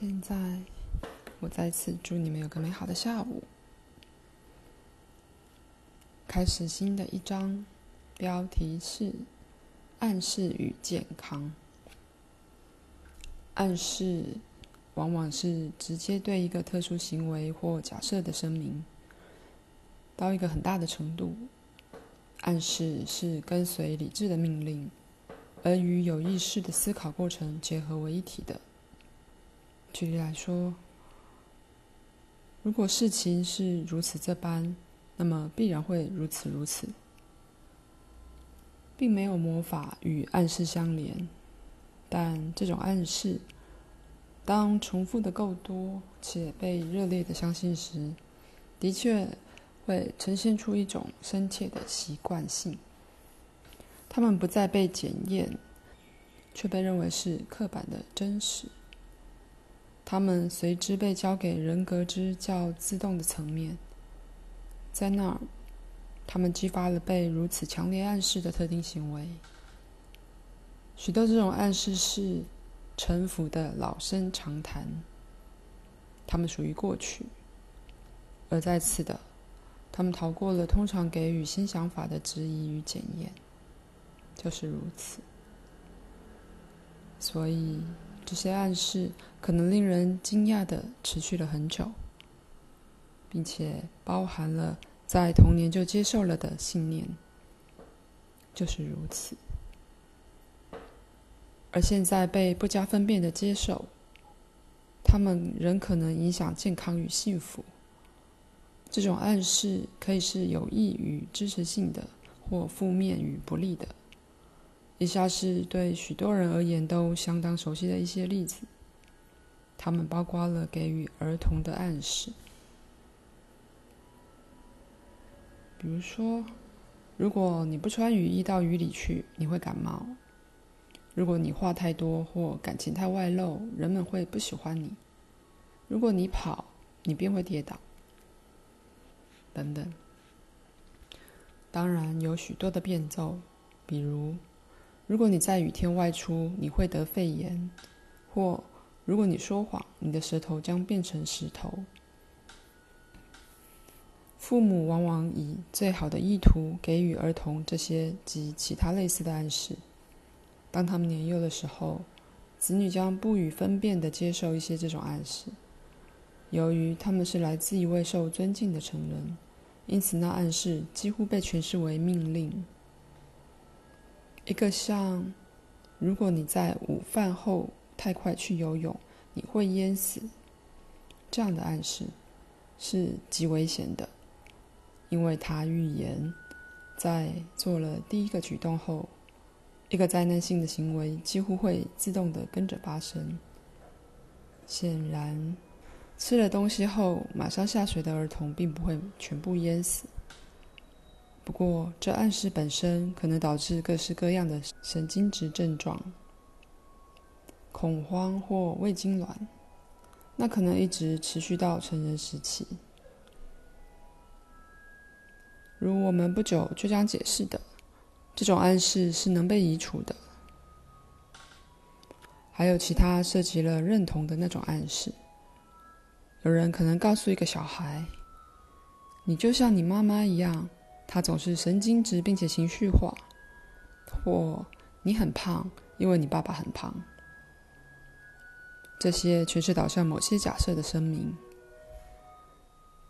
现在，我再次祝你们有个美好的下午。开始新的一章，标题是“暗示与健康”。暗示往往是直接对一个特殊行为或假设的声明，到一个很大的程度。暗示是跟随理智的命令，而与有意识的思考过程结合为一体的。举例来说，如果事情是如此这般，那么必然会如此如此，并没有魔法与暗示相连。但这种暗示，当重复的够多且被热烈的相信时，的确会呈现出一种深切的习惯性。他们不再被检验，却被认为是刻板的真实。他们随之被交给人格之较自动的层面，在那儿，他们激发了被如此强烈暗示的特定行为。许多这种暗示是陈腐的老生常谈，他们属于过去，而在此的，他们逃过了通常给予新想法的质疑与检验，就是如此。所以。这些暗示可能令人惊讶地持续了很久，并且包含了在童年就接受了的信念，就是如此。而现在被不加分辨地接受，他们仍可能影响健康与幸福。这种暗示可以是有益与支持性的，或负面与不利的。以下是对许多人而言都相当熟悉的一些例子，它们包括了给予儿童的暗示，比如说，如果你不穿雨衣到雨里去，你会感冒；如果你话太多或感情太外露，人们会不喜欢你；如果你跑，你便会跌倒，等等。当然，有许多的变奏，比如。如果你在雨天外出，你会得肺炎；或如果你说谎，你的舌头将变成石头。父母往往以最好的意图给予儿童这些及其他类似的暗示。当他们年幼的时候，子女将不予分辨地接受一些这种暗示。由于他们是来自一位受尊敬的成人，因此那暗示几乎被诠释为命令。一个像，如果你在午饭后太快去游泳，你会淹死。这样的暗示是极危险的，因为它预言，在做了第一个举动后，一个灾难性的行为几乎会自动的跟着发生。显然，吃了东西后马上下水的儿童并不会全部淹死。不过，这暗示本身可能导致各式各样的神经质症状，恐慌或胃痉挛，那可能一直持续到成人时期。如我们不久就将解释的，这种暗示是能被移除的。还有其他涉及了认同的那种暗示。有人可能告诉一个小孩：“你就像你妈妈一样。”他总是神经质并且情绪化，或你很胖，因为你爸爸很胖。这些全是导向某些假设的声明。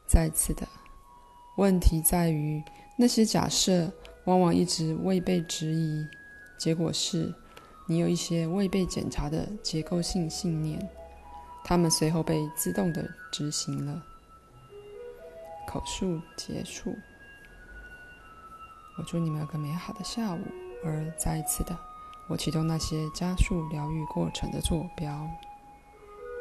再次的问题在于，那些假设往往一直未被质疑，结果是你有一些未被检查的结构性信念，它们随后被自动的执行了。口述结束。我祝你们有个美好的下午。而再一次的，我启动那些加速疗愈过程的坐标。